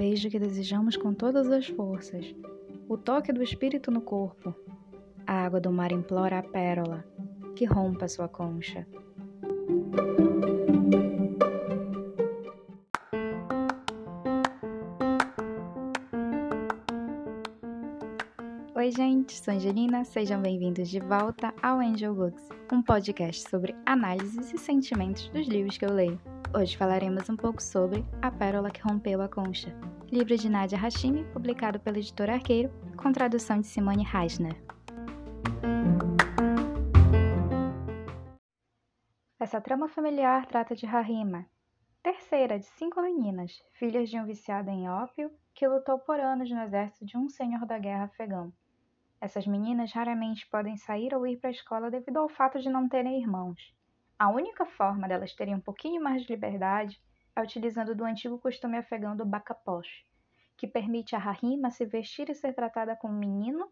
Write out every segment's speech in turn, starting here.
beijo que desejamos com todas as forças, o toque do espírito no corpo. A água do mar implora a pérola, que rompa sua concha. Oi, gente, sou Angelina, sejam bem-vindos de volta ao Angel Books, um podcast sobre análises e sentimentos dos livros que eu leio. Hoje falaremos um pouco sobre A Pérola que Rompeu a Concha, livro de Nadia Hashimi, publicado pela editora Arqueiro, com tradução de Simone Reisner. Essa trama familiar trata de Harima, terceira de cinco meninas, filhas de um viciado em ópio que lutou por anos no exército de um senhor da guerra afegão. Essas meninas raramente podem sair ou ir para a escola devido ao fato de não terem irmãos. A única forma delas terem um pouquinho mais de liberdade é utilizando do antigo costume afegão do bakaposh, que permite a Rahima se vestir e ser tratada como menino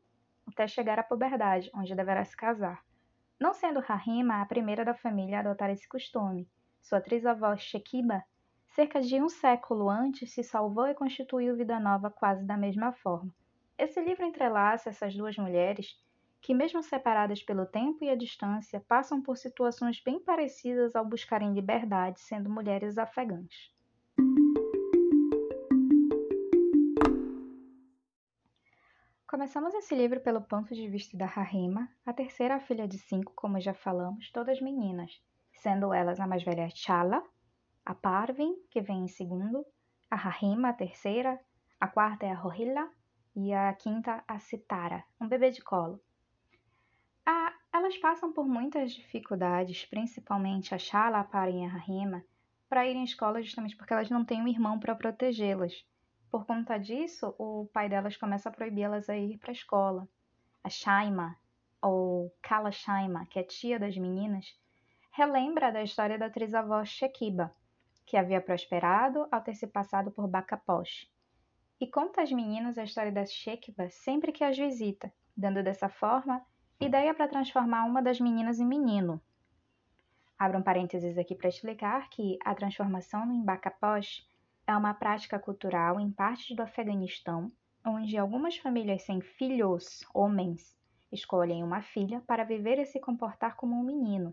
até chegar à puberdade, onde deverá se casar. Não sendo Rahima a primeira da família a adotar esse costume, sua atriz-avó Shekiba, cerca de um século antes, se salvou e constituiu vida nova quase da mesma forma. Esse livro entrelaça essas duas mulheres que, mesmo separadas pelo tempo e a distância, passam por situações bem parecidas ao buscarem liberdade, sendo mulheres afegãs. Começamos esse livro pelo ponto de vista da Rahima, a terceira filha de cinco, como já falamos, todas meninas, sendo elas a mais velha Chala, a Parvin, que vem em segundo, a Rahima, a terceira, a quarta é a Rohila e a quinta a Citara, um bebê de colo. Elas passam por muitas dificuldades, principalmente a Shala, a Para e a Rahima, para irem à escola justamente porque elas não têm um irmão para protegê-las. Por conta disso, o pai delas começa a proibir-las a ir para a escola. A Shaima, ou Kala Shaima, que é tia das meninas, relembra da história da trisavó Shekiba, que havia prosperado ao ter se passado por Bacaposh, e conta às meninas a história da Shekba sempre que as visita, dando dessa forma ideia para transformar uma das meninas em menino. Abro um parênteses aqui para explicar que a transformação no Embakaposh é uma prática cultural em partes do Afeganistão, onde algumas famílias sem filhos, homens, escolhem uma filha para viver e se comportar como um menino.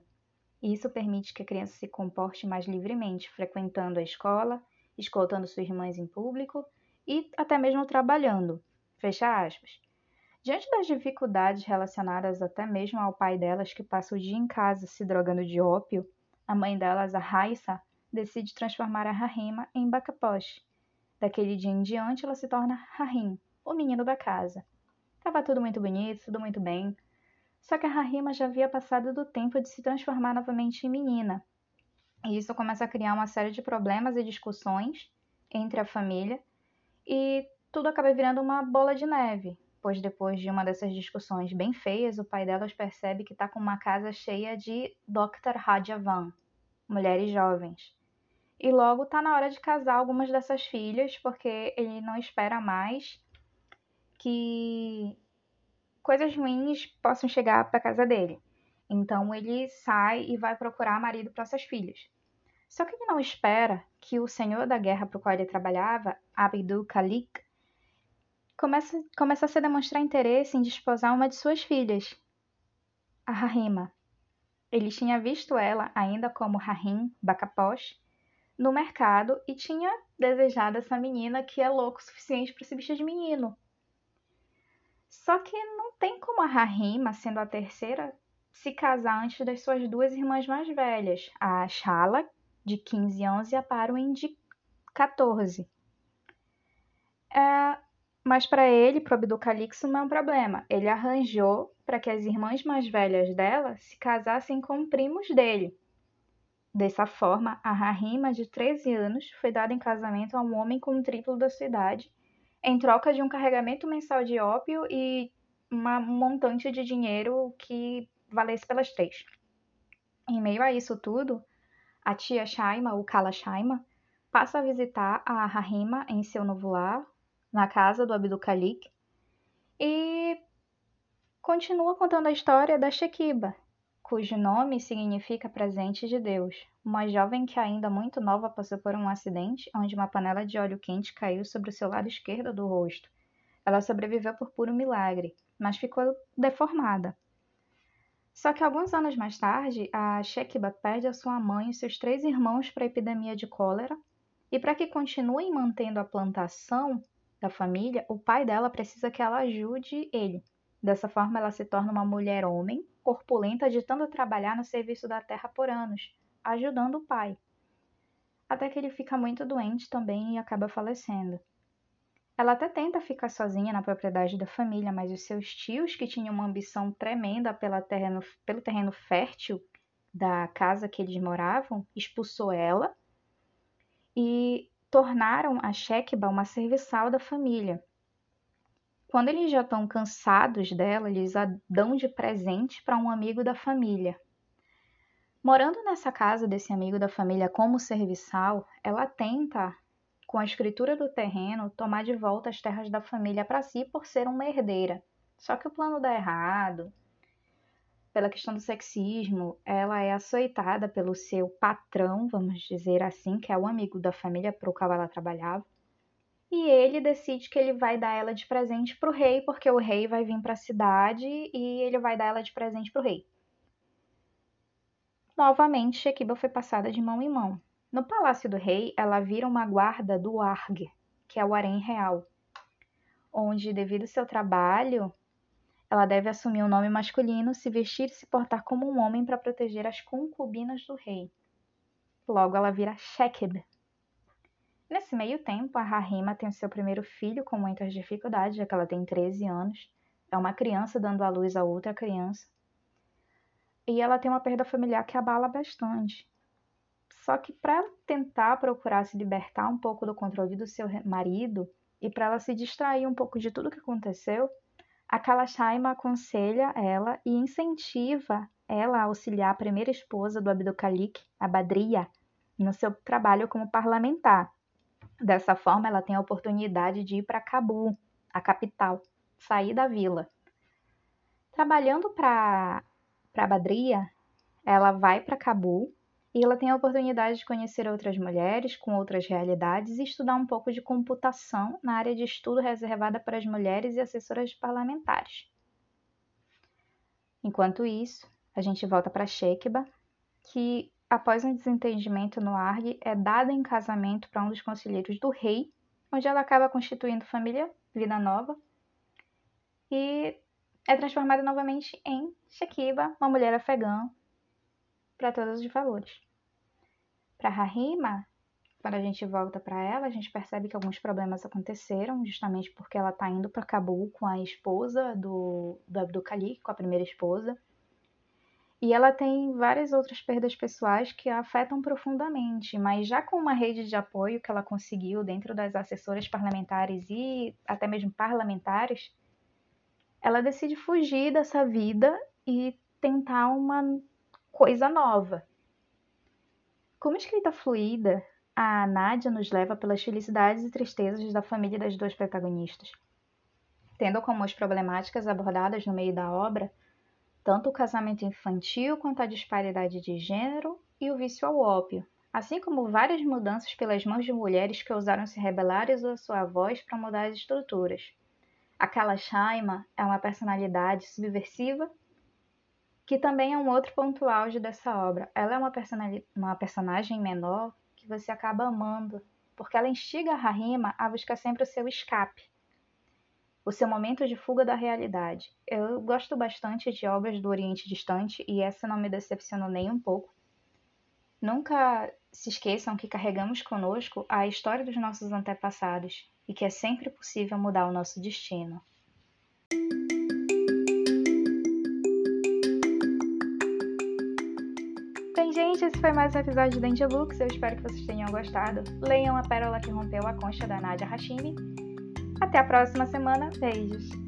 Isso permite que a criança se comporte mais livremente, frequentando a escola, escoltando suas irmãs em público e até mesmo trabalhando. Fecha aspas. Diante das dificuldades relacionadas até mesmo ao pai delas que passa o dia em casa se drogando de ópio, a mãe delas, a Raissa, decide transformar a Rahima em Bakaposh. Daquele dia em diante, ela se torna Rahim, o menino da casa. Tava tudo muito bonito, tudo muito bem. Só que a Rahima já havia passado do tempo de se transformar novamente em menina. E isso começa a criar uma série de problemas e discussões entre a família e tudo acaba virando uma bola de neve, pois depois de uma dessas discussões bem feias, o pai delas percebe que está com uma casa cheia de Dr. Rajavan, mulheres jovens. E logo está na hora de casar algumas dessas filhas, porque ele não espera mais que coisas ruins possam chegar para casa dele. Então ele sai e vai procurar marido para essas filhas. Só que ele não espera que o senhor da guerra para o qual ele trabalhava, Abdul Khalik, comece, começasse a demonstrar interesse em desposar uma de suas filhas, a Rahima. Ele tinha visto ela, ainda como Rahim Bakaposh, no mercado e tinha desejado essa menina que é louco o suficiente para se vestir de menino. Só que não tem como a Rahima, sendo a terceira, se casar antes das suas duas irmãs mais velhas, a Shala, de 15 anos e a Parwin de 14. É, mas para ele, para o Abdul Calixto, não é um problema. Ele arranjou para que as irmãs mais velhas dela se casassem com primos dele. Dessa forma, a Rahima, de 13 anos, foi dada em casamento a um homem com o triplo da sua idade, em troca de um carregamento mensal de ópio e uma, um montante de dinheiro que valesse pelas três. Em meio a isso tudo, a tia Shaima, o Kala Shaima, passa a visitar a Rahima em seu novo lar, na casa do Abdul Khalik, e continua contando a história da Shekiba, cujo nome significa presente de Deus. Uma jovem que ainda muito nova passou por um acidente onde uma panela de óleo quente caiu sobre o seu lado esquerdo do rosto. Ela sobreviveu por puro milagre, mas ficou deformada. Só que alguns anos mais tarde, a Shekiba perde a sua mãe e seus três irmãos para a epidemia de cólera, e para que continuem mantendo a plantação da família, o pai dela precisa que ela ajude ele. Dessa forma, ela se torna uma mulher homem, corpulenta, de tanto trabalhar no serviço da terra por anos, ajudando o pai. Até que ele fica muito doente também e acaba falecendo. Ela até tenta ficar sozinha na propriedade da família, mas os seus tios, que tinham uma ambição tremenda pela terreno, pelo terreno fértil da casa que eles moravam, expulsou ela e tornaram a Shekba uma serviçal da família. Quando eles já estão cansados dela, eles a dão de presente para um amigo da família. Morando nessa casa desse amigo da família como serviçal, ela tenta com a escritura do terreno, tomar de volta as terras da família para si por ser uma herdeira. Só que o plano dá errado. Pela questão do sexismo, ela é açoitada pelo seu patrão, vamos dizer assim, que é o amigo da família para o qual ela trabalhava. E ele decide que ele vai dar ela de presente para o rei, porque o rei vai vir para a cidade e ele vai dar ela de presente para o rei. Novamente, Shekiba foi passada de mão em mão. No palácio do rei, ela vira uma guarda do Arg, que é o harém real, onde, devido ao seu trabalho, ela deve assumir um nome masculino, se vestir e se portar como um homem para proteger as concubinas do rei. Logo, ela vira Shekeb. Nesse meio tempo, a Rahima tem seu primeiro filho com muitas dificuldades, já que ela tem 13 anos. É uma criança dando à luz a outra criança. E ela tem uma perda familiar que abala bastante. Só que para tentar procurar se libertar um pouco do controle do seu marido e para ela se distrair um pouco de tudo que aconteceu, a Kalashaima aconselha ela e incentiva ela a auxiliar a primeira esposa do Abdukalik, a Badria, no seu trabalho como parlamentar. Dessa forma, ela tem a oportunidade de ir para Cabul, a capital, sair da vila. Trabalhando para Badria, ela vai para Cabul e ela tem a oportunidade de conhecer outras mulheres com outras realidades e estudar um pouco de computação na área de estudo reservada para as mulheres e assessoras parlamentares. Enquanto isso, a gente volta para Shekba, que após um desentendimento no ARG é dada em casamento para um dos conselheiros do rei, onde ela acaba constituindo família, vida nova, e é transformada novamente em Shekiba, uma mulher afegã para todos os valores. Para Rahima, quando a gente volta para ela, a gente percebe que alguns problemas aconteceram, justamente porque ela está indo para Cabul com a esposa do, do Abdul Khalik, com a primeira esposa. E ela tem várias outras perdas pessoais que a afetam profundamente, mas já com uma rede de apoio que ela conseguiu dentro das assessoras parlamentares e até mesmo parlamentares, ela decide fugir dessa vida e tentar uma coisa nova. Como escrita fluida, a Nádia nos leva pelas felicidades e tristezas da família das duas protagonistas, tendo como as problemáticas abordadas no meio da obra tanto o casamento infantil quanto a disparidade de gênero e o vício ao ópio, assim como várias mudanças pelas mãos de mulheres que ousaram se rebelar e usar sua voz para mudar as estruturas. A Shaima é uma personalidade subversiva que também é um outro ponto auge dessa obra. Ela é uma, uma personagem menor que você acaba amando, porque ela instiga a Rahima a buscar sempre o seu escape, o seu momento de fuga da realidade. Eu gosto bastante de obras do Oriente Distante e essa não me decepcionou nem um pouco. Nunca se esqueçam que carregamos conosco a história dos nossos antepassados e que é sempre possível mudar o nosso destino. Gente, esse foi mais um episódio de Angel Books. Eu espero que vocês tenham gostado. Leiam A Pérola que Rompeu a Concha da Nadia Hashimi. Até a próxima semana. Beijos!